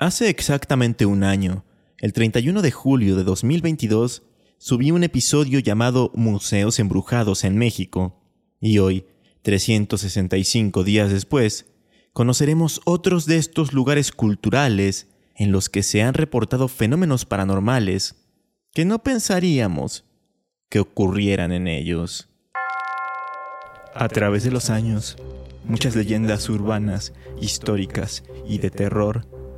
Hace exactamente un año, el 31 de julio de 2022, subí un episodio llamado Museos Embrujados en México, y hoy, 365 días después, conoceremos otros de estos lugares culturales en los que se han reportado fenómenos paranormales que no pensaríamos que ocurrieran en ellos. A través de los años, muchas leyendas urbanas, históricas y de terror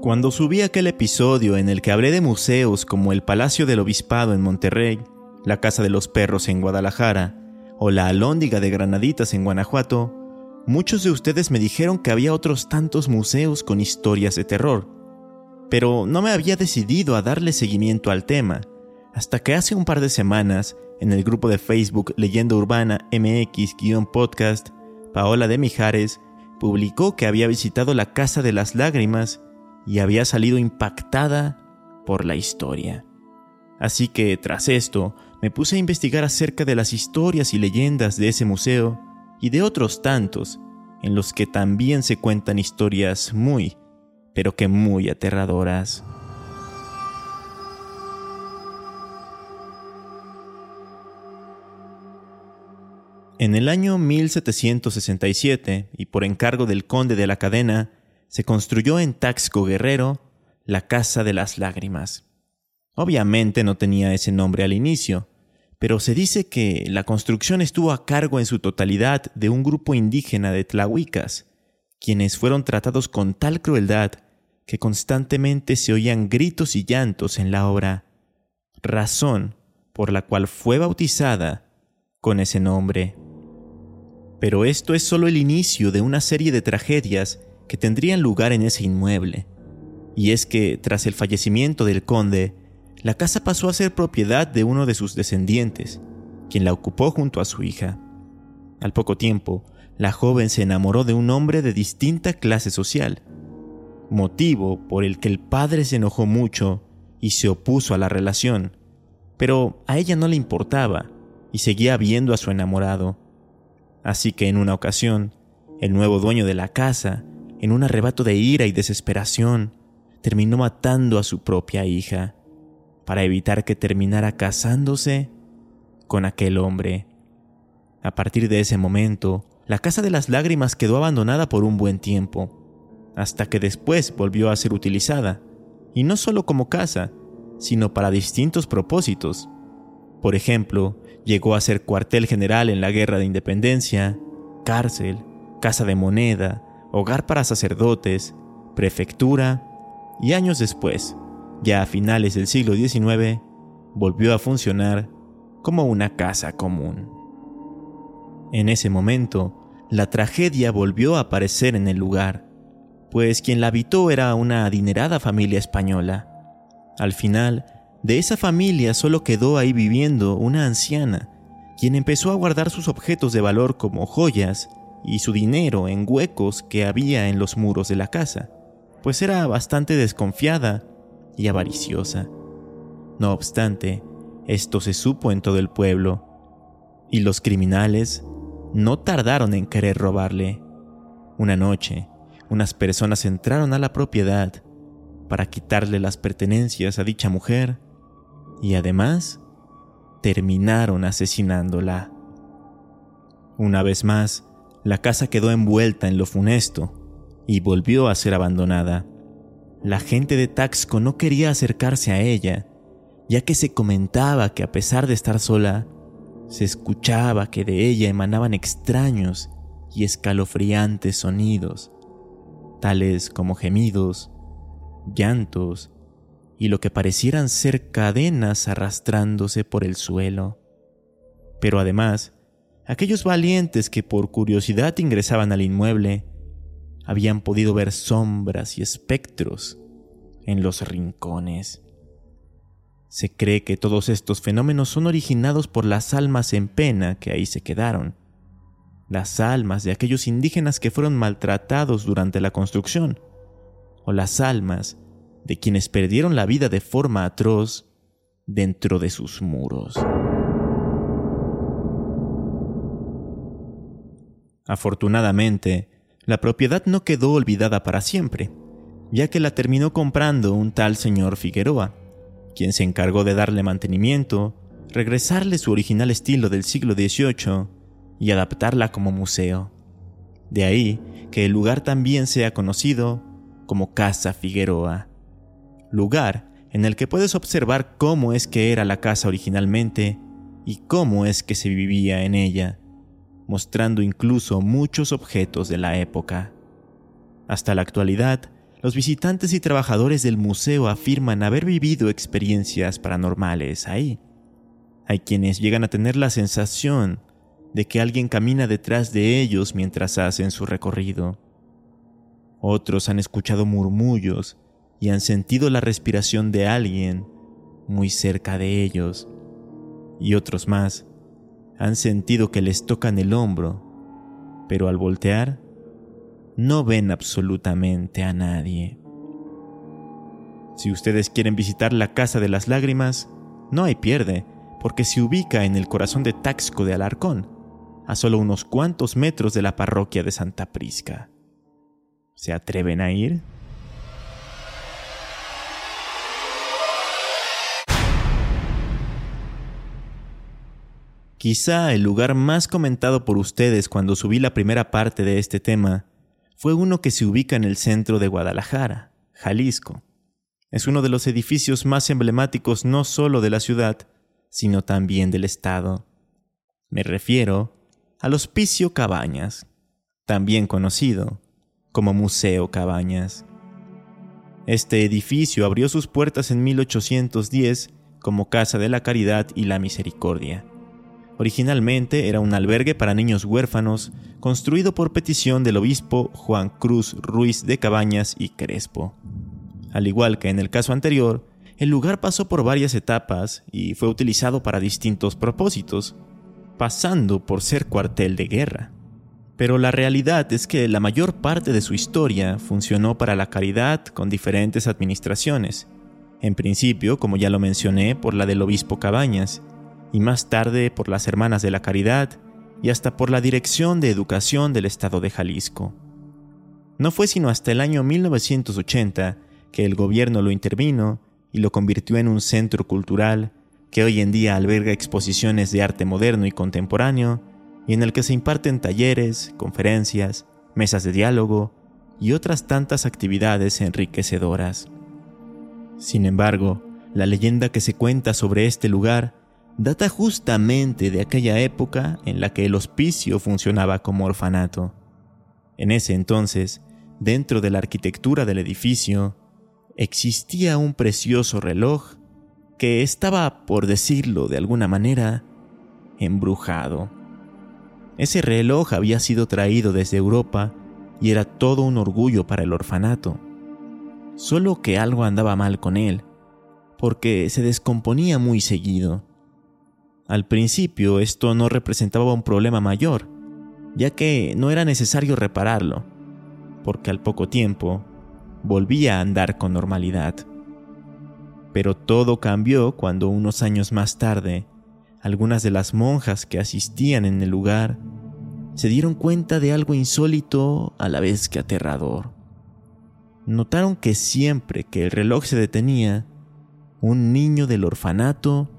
Cuando subí aquel episodio en el que hablé de museos como el Palacio del Obispado en Monterrey, la Casa de los Perros en Guadalajara o la Alhóndiga de Granaditas en Guanajuato, muchos de ustedes me dijeron que había otros tantos museos con historias de terror. Pero no me había decidido a darle seguimiento al tema, hasta que hace un par de semanas, en el grupo de Facebook Leyenda Urbana MX-podcast, Paola de Mijares publicó que había visitado la Casa de las Lágrimas y había salido impactada por la historia. Así que, tras esto, me puse a investigar acerca de las historias y leyendas de ese museo y de otros tantos, en los que también se cuentan historias muy, pero que muy aterradoras. En el año 1767, y por encargo del conde de la cadena, se construyó en Taxco Guerrero la Casa de las Lágrimas. Obviamente no tenía ese nombre al inicio, pero se dice que la construcción estuvo a cargo en su totalidad de un grupo indígena de tlahuicas, quienes fueron tratados con tal crueldad que constantemente se oían gritos y llantos en la obra, razón por la cual fue bautizada con ese nombre. Pero esto es solo el inicio de una serie de tragedias que tendrían lugar en ese inmueble. Y es que, tras el fallecimiento del conde, la casa pasó a ser propiedad de uno de sus descendientes, quien la ocupó junto a su hija. Al poco tiempo, la joven se enamoró de un hombre de distinta clase social, motivo por el que el padre se enojó mucho y se opuso a la relación, pero a ella no le importaba y seguía viendo a su enamorado. Así que en una ocasión, el nuevo dueño de la casa en un arrebato de ira y desesperación, terminó matando a su propia hija, para evitar que terminara casándose con aquel hombre. A partir de ese momento, la Casa de las Lágrimas quedó abandonada por un buen tiempo, hasta que después volvió a ser utilizada, y no solo como casa, sino para distintos propósitos. Por ejemplo, llegó a ser cuartel general en la Guerra de Independencia, cárcel, casa de moneda, hogar para sacerdotes, prefectura y años después, ya a finales del siglo XIX, volvió a funcionar como una casa común. En ese momento, la tragedia volvió a aparecer en el lugar, pues quien la habitó era una adinerada familia española. Al final, de esa familia solo quedó ahí viviendo una anciana, quien empezó a guardar sus objetos de valor como joyas, y su dinero en huecos que había en los muros de la casa, pues era bastante desconfiada y avariciosa. No obstante, esto se supo en todo el pueblo, y los criminales no tardaron en querer robarle. Una noche, unas personas entraron a la propiedad para quitarle las pertenencias a dicha mujer y además terminaron asesinándola. Una vez más, la casa quedó envuelta en lo funesto y volvió a ser abandonada. La gente de Taxco no quería acercarse a ella, ya que se comentaba que a pesar de estar sola, se escuchaba que de ella emanaban extraños y escalofriantes sonidos, tales como gemidos, llantos y lo que parecieran ser cadenas arrastrándose por el suelo. Pero además, aquellos valientes que por curiosidad ingresaban al inmueble habían podido ver sombras y espectros en los rincones. Se cree que todos estos fenómenos son originados por las almas en pena que ahí se quedaron, las almas de aquellos indígenas que fueron maltratados durante la construcción, o las almas de quienes perdieron la vida de forma atroz dentro de sus muros. Afortunadamente, la propiedad no quedó olvidada para siempre, ya que la terminó comprando un tal señor Figueroa, quien se encargó de darle mantenimiento, regresarle su original estilo del siglo XVIII y adaptarla como museo. De ahí que el lugar también sea conocido como Casa Figueroa, lugar en el que puedes observar cómo es que era la casa originalmente y cómo es que se vivía en ella, mostrando incluso muchos objetos de la época. Hasta la actualidad, los visitantes y trabajadores del museo afirman haber vivido experiencias paranormales ahí. Hay quienes llegan a tener la sensación de que alguien camina detrás de ellos mientras hacen su recorrido. Otros han escuchado murmullos y han sentido la respiración de alguien muy cerca de ellos. Y otros más han sentido que les tocan el hombro, pero al voltear no ven absolutamente a nadie. Si ustedes quieren visitar la Casa de las Lágrimas, no hay pierde, porque se ubica en el corazón de Taxco de Alarcón, a solo unos cuantos metros de la parroquia de Santa Prisca. ¿Se atreven a ir? Quizá el lugar más comentado por ustedes cuando subí la primera parte de este tema fue uno que se ubica en el centro de Guadalajara, Jalisco. Es uno de los edificios más emblemáticos no solo de la ciudad, sino también del estado. Me refiero al Hospicio Cabañas, también conocido como Museo Cabañas. Este edificio abrió sus puertas en 1810 como Casa de la Caridad y la Misericordia Originalmente era un albergue para niños huérfanos, construido por petición del obispo Juan Cruz Ruiz de Cabañas y Crespo. Al igual que en el caso anterior, el lugar pasó por varias etapas y fue utilizado para distintos propósitos, pasando por ser cuartel de guerra. Pero la realidad es que la mayor parte de su historia funcionó para la caridad con diferentes administraciones. En principio, como ya lo mencioné, por la del obispo Cabañas, y más tarde por las Hermanas de la Caridad y hasta por la Dirección de Educación del Estado de Jalisco. No fue sino hasta el año 1980 que el gobierno lo intervino y lo convirtió en un centro cultural que hoy en día alberga exposiciones de arte moderno y contemporáneo y en el que se imparten talleres, conferencias, mesas de diálogo y otras tantas actividades enriquecedoras. Sin embargo, la leyenda que se cuenta sobre este lugar data justamente de aquella época en la que el hospicio funcionaba como orfanato. En ese entonces, dentro de la arquitectura del edificio, existía un precioso reloj que estaba, por decirlo de alguna manera, embrujado. Ese reloj había sido traído desde Europa y era todo un orgullo para el orfanato. Solo que algo andaba mal con él, porque se descomponía muy seguido. Al principio esto no representaba un problema mayor, ya que no era necesario repararlo, porque al poco tiempo volvía a andar con normalidad. Pero todo cambió cuando unos años más tarde, algunas de las monjas que asistían en el lugar se dieron cuenta de algo insólito a la vez que aterrador. Notaron que siempre que el reloj se detenía, un niño del orfanato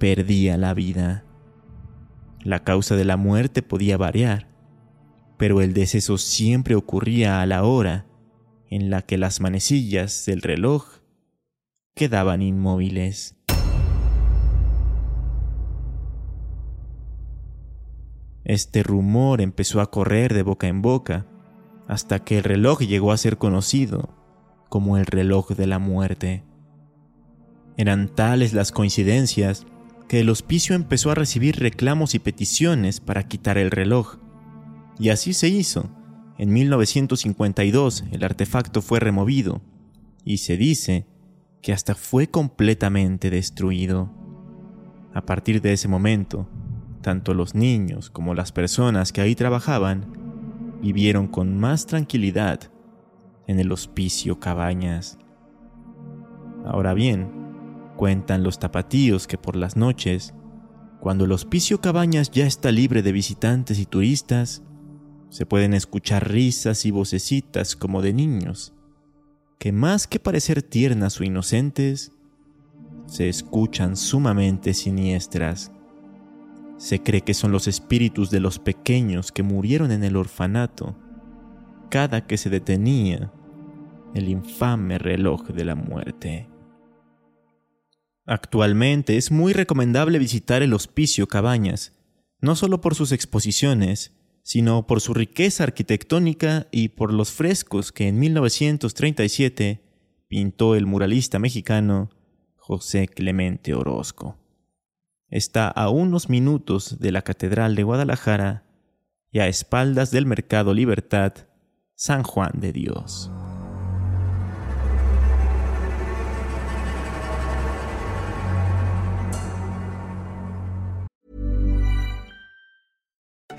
perdía la vida. La causa de la muerte podía variar, pero el deceso siempre ocurría a la hora en la que las manecillas del reloj quedaban inmóviles. Este rumor empezó a correr de boca en boca hasta que el reloj llegó a ser conocido como el reloj de la muerte. Eran tales las coincidencias que el hospicio empezó a recibir reclamos y peticiones para quitar el reloj. Y así se hizo. En 1952 el artefacto fue removido y se dice que hasta fue completamente destruido. A partir de ese momento, tanto los niños como las personas que ahí trabajaban vivieron con más tranquilidad en el hospicio Cabañas. Ahora bien, cuentan los tapatíos que por las noches, cuando el hospicio Cabañas ya está libre de visitantes y turistas, se pueden escuchar risas y vocecitas como de niños, que más que parecer tiernas o inocentes, se escuchan sumamente siniestras. Se cree que son los espíritus de los pequeños que murieron en el orfanato cada que se detenía el infame reloj de la muerte. Actualmente es muy recomendable visitar el Hospicio Cabañas, no solo por sus exposiciones, sino por su riqueza arquitectónica y por los frescos que en 1937 pintó el muralista mexicano José Clemente Orozco. Está a unos minutos de la Catedral de Guadalajara y a espaldas del Mercado Libertad, San Juan de Dios.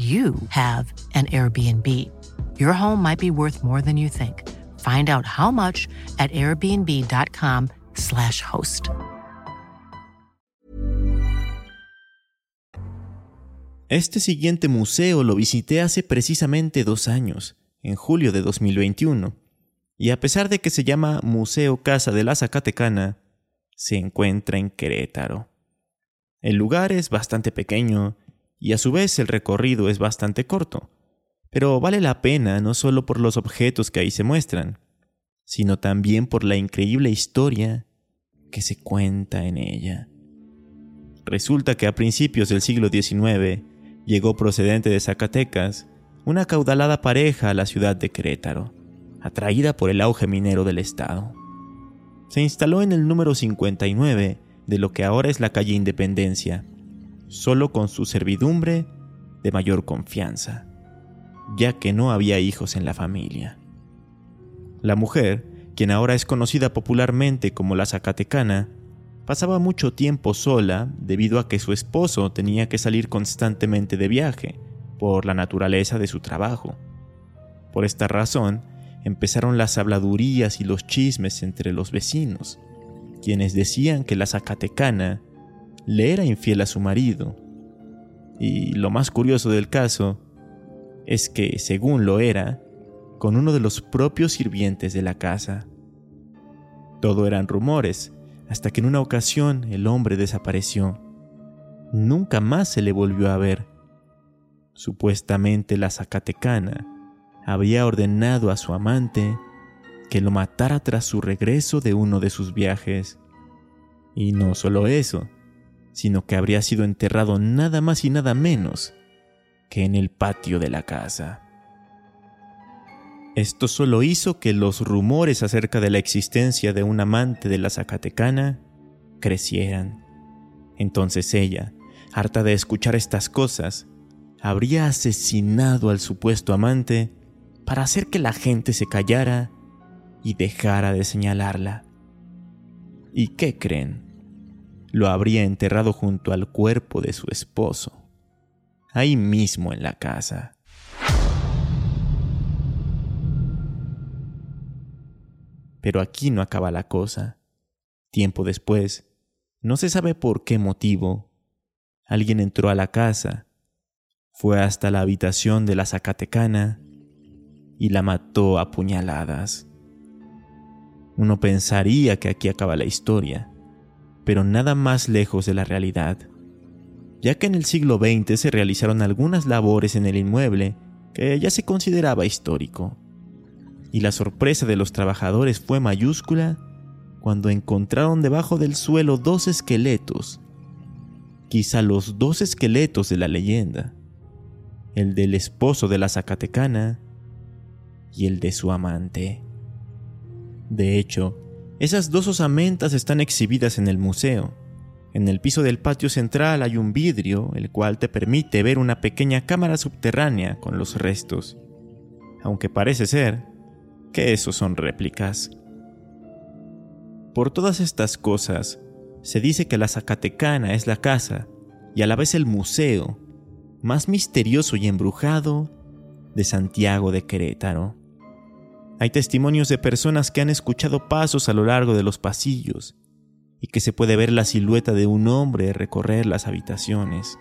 you have an Airbnb. Your home might be worth more than you think. Find out how much at airbnb.com/slash host. Este siguiente museo lo visité hace precisamente dos años, en julio de 2021, y a pesar de que se llama Museo Casa de la Zacatecana, se encuentra en Querétaro. El lugar es bastante pequeño y a su vez el recorrido es bastante corto, pero vale la pena no solo por los objetos que ahí se muestran, sino también por la increíble historia que se cuenta en ella. Resulta que a principios del siglo XIX llegó procedente de Zacatecas una caudalada pareja a la ciudad de Querétaro, atraída por el auge minero del estado. Se instaló en el número 59 de lo que ahora es la calle Independencia, solo con su servidumbre de mayor confianza, ya que no había hijos en la familia. La mujer, quien ahora es conocida popularmente como la Zacatecana, pasaba mucho tiempo sola debido a que su esposo tenía que salir constantemente de viaje por la naturaleza de su trabajo. Por esta razón, empezaron las habladurías y los chismes entre los vecinos, quienes decían que la Zacatecana le era infiel a su marido. Y lo más curioso del caso es que, según lo era, con uno de los propios sirvientes de la casa. Todo eran rumores, hasta que en una ocasión el hombre desapareció. Nunca más se le volvió a ver. Supuestamente la Zacatecana había ordenado a su amante que lo matara tras su regreso de uno de sus viajes. Y no solo eso, sino que habría sido enterrado nada más y nada menos que en el patio de la casa. Esto solo hizo que los rumores acerca de la existencia de un amante de la Zacatecana crecieran. Entonces ella, harta de escuchar estas cosas, habría asesinado al supuesto amante para hacer que la gente se callara y dejara de señalarla. ¿Y qué creen? Lo habría enterrado junto al cuerpo de su esposo, ahí mismo en la casa. Pero aquí no acaba la cosa. Tiempo después, no se sabe por qué motivo, alguien entró a la casa, fue hasta la habitación de la Zacatecana y la mató a puñaladas. Uno pensaría que aquí acaba la historia, pero nada más lejos de la realidad, ya que en el siglo XX se realizaron algunas labores en el inmueble que ya se consideraba histórico y la sorpresa de los trabajadores fue mayúscula cuando encontraron debajo del suelo dos esqueletos, quizá los dos esqueletos de la leyenda, el del esposo de la Zacatecana y el de su amante. De hecho, esas dos osamentas están exhibidas en el museo. En el piso del patio central hay un vidrio, el cual te permite ver una pequeña cámara subterránea con los restos, aunque parece ser que esos son réplicas. Por todas estas cosas, se dice que la Zacatecana es la casa y a la vez el museo más misterioso y embrujado de Santiago de Querétaro. Hay testimonios de personas que han escuchado pasos a lo largo de los pasillos y que se puede ver la silueta de un hombre recorrer las habitaciones.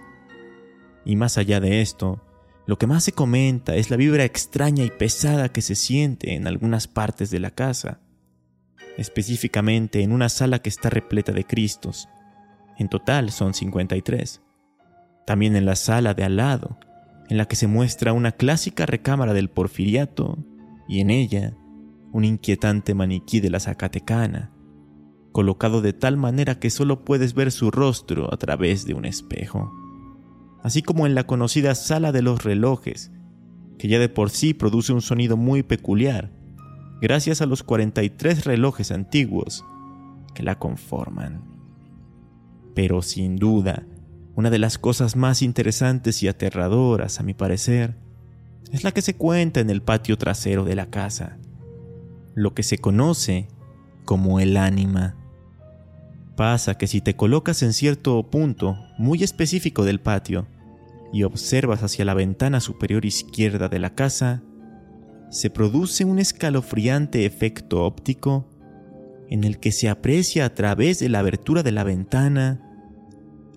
Y más allá de esto, lo que más se comenta es la vibra extraña y pesada que se siente en algunas partes de la casa, específicamente en una sala que está repleta de Cristos. En total son 53. También en la sala de al lado, en la que se muestra una clásica recámara del porfiriato y en ella un inquietante maniquí de la Zacatecana, colocado de tal manera que solo puedes ver su rostro a través de un espejo así como en la conocida sala de los relojes, que ya de por sí produce un sonido muy peculiar, gracias a los 43 relojes antiguos que la conforman. Pero sin duda, una de las cosas más interesantes y aterradoras, a mi parecer, es la que se cuenta en el patio trasero de la casa, lo que se conoce como el ánima. Pasa que si te colocas en cierto punto muy específico del patio y observas hacia la ventana superior izquierda de la casa, se produce un escalofriante efecto óptico en el que se aprecia a través de la abertura de la ventana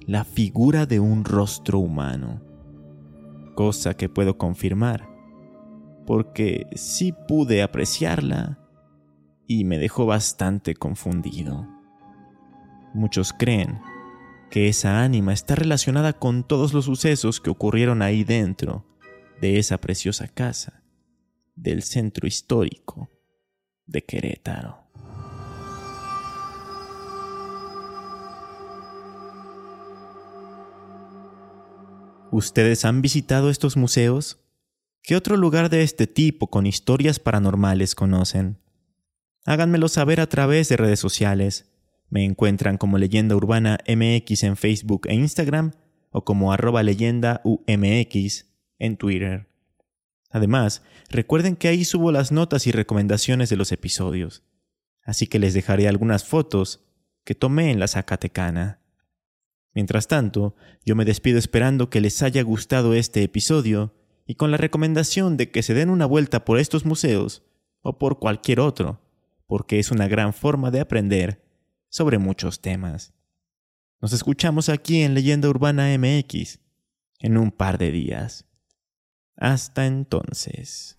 la figura de un rostro humano, cosa que puedo confirmar, porque sí pude apreciarla y me dejó bastante confundido. Muchos creen que esa ánima está relacionada con todos los sucesos que ocurrieron ahí dentro de esa preciosa casa del centro histórico de Querétaro. ¿Ustedes han visitado estos museos? ¿Qué otro lugar de este tipo con historias paranormales conocen? Háganmelo saber a través de redes sociales me encuentran como Leyenda Urbana MX en Facebook e Instagram o como arroba leyenda UMX en Twitter. Además, recuerden que ahí subo las notas y recomendaciones de los episodios, así que les dejaré algunas fotos que tomé en la Zacatecana. Mientras tanto, yo me despido esperando que les haya gustado este episodio y con la recomendación de que se den una vuelta por estos museos o por cualquier otro, porque es una gran forma de aprender sobre muchos temas. Nos escuchamos aquí en Leyenda Urbana MX en un par de días. Hasta entonces.